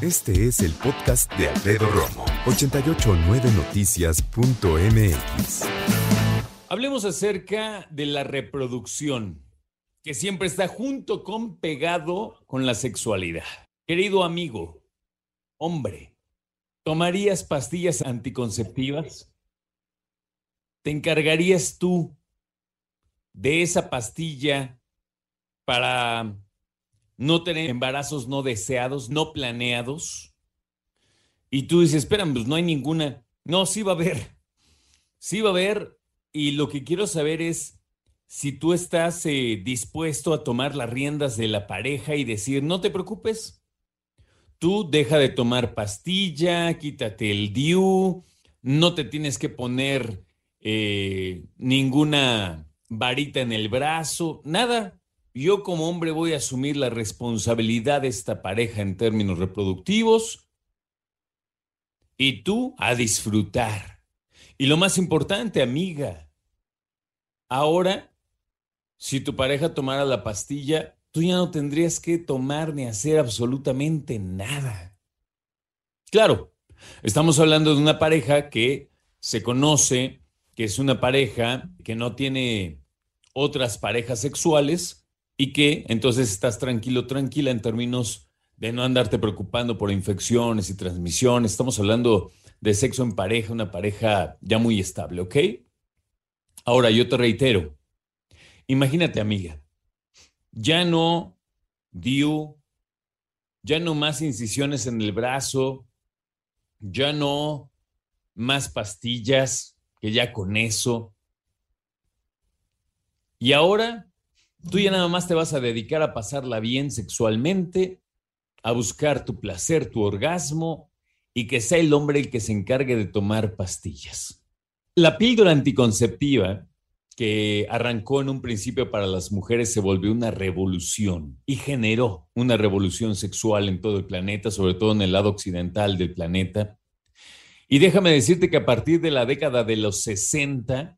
Este es el podcast de Alfredo Romo. 889noticias.mx. Hablemos acerca de la reproducción, que siempre está junto con pegado con la sexualidad. Querido amigo, hombre, ¿tomarías pastillas anticonceptivas? ¿Te encargarías tú de esa pastilla para no tener embarazos no deseados, no planeados? Y tú dices, espera, pues no hay ninguna. No, sí va a haber. Sí va a haber. Y lo que quiero saber es si tú estás eh, dispuesto a tomar las riendas de la pareja y decir, no te preocupes, tú deja de tomar pastilla, quítate el DIU, no te tienes que poner eh, ninguna varita en el brazo, nada. Yo como hombre voy a asumir la responsabilidad de esta pareja en términos reproductivos y tú a disfrutar. Y lo más importante, amiga, ahora, si tu pareja tomara la pastilla, tú ya no tendrías que tomar ni hacer absolutamente nada. Claro, estamos hablando de una pareja que se conoce, que es una pareja que no tiene otras parejas sexuales y que entonces estás tranquilo, tranquila en términos de no andarte preocupando por infecciones y transmisiones. Estamos hablando de sexo en pareja, una pareja ya muy estable, ¿ok? Ahora, yo te reitero, imagínate, amiga, ya no dio, ya no más incisiones en el brazo, ya no más pastillas, que ya con eso. Y ahora, tú ya nada más te vas a dedicar a pasarla bien sexualmente, a buscar tu placer, tu orgasmo y que sea el hombre el que se encargue de tomar pastillas. La píldora anticonceptiva que arrancó en un principio para las mujeres se volvió una revolución y generó una revolución sexual en todo el planeta, sobre todo en el lado occidental del planeta. Y déjame decirte que a partir de la década de los 60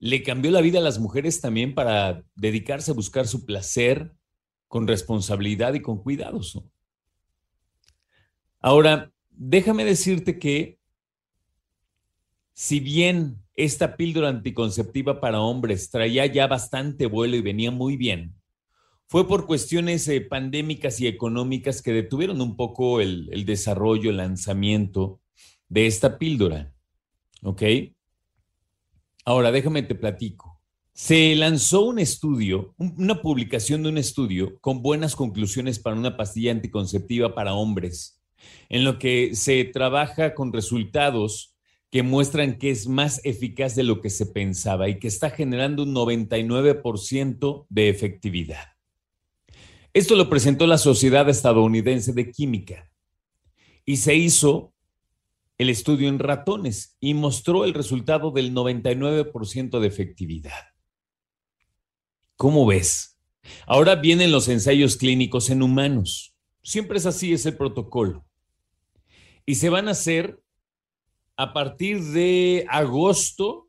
le cambió la vida a las mujeres también para dedicarse a buscar su placer, con responsabilidad y con cuidados. Ahora, déjame decirte que si bien esta píldora anticonceptiva para hombres traía ya bastante vuelo y venía muy bien, fue por cuestiones eh, pandémicas y económicas que detuvieron un poco el, el desarrollo, el lanzamiento de esta píldora. ¿Ok? Ahora, déjame te platico. Se lanzó un estudio, una publicación de un estudio con buenas conclusiones para una pastilla anticonceptiva para hombres, en lo que se trabaja con resultados que muestran que es más eficaz de lo que se pensaba y que está generando un 99% de efectividad. Esto lo presentó la Sociedad Estadounidense de Química y se hizo el estudio en ratones y mostró el resultado del 99% de efectividad. ¿Cómo ves? Ahora vienen los ensayos clínicos en humanos. Siempre es así, es el protocolo. Y se van a hacer a partir de agosto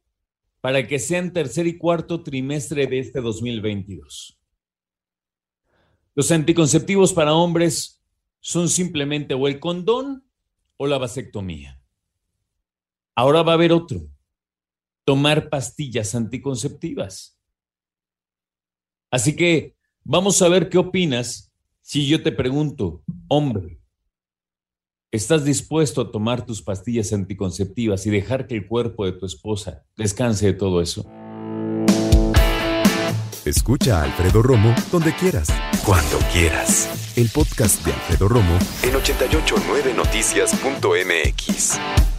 para que sean tercer y cuarto trimestre de este 2022. Los anticonceptivos para hombres son simplemente o el condón o la vasectomía. Ahora va a haber otro, tomar pastillas anticonceptivas. Así que vamos a ver qué opinas si yo te pregunto, hombre, ¿estás dispuesto a tomar tus pastillas anticonceptivas y dejar que el cuerpo de tu esposa descanse de todo eso? Escucha a Alfredo Romo donde quieras, cuando quieras. El podcast de Alfredo Romo en 889noticias.mx.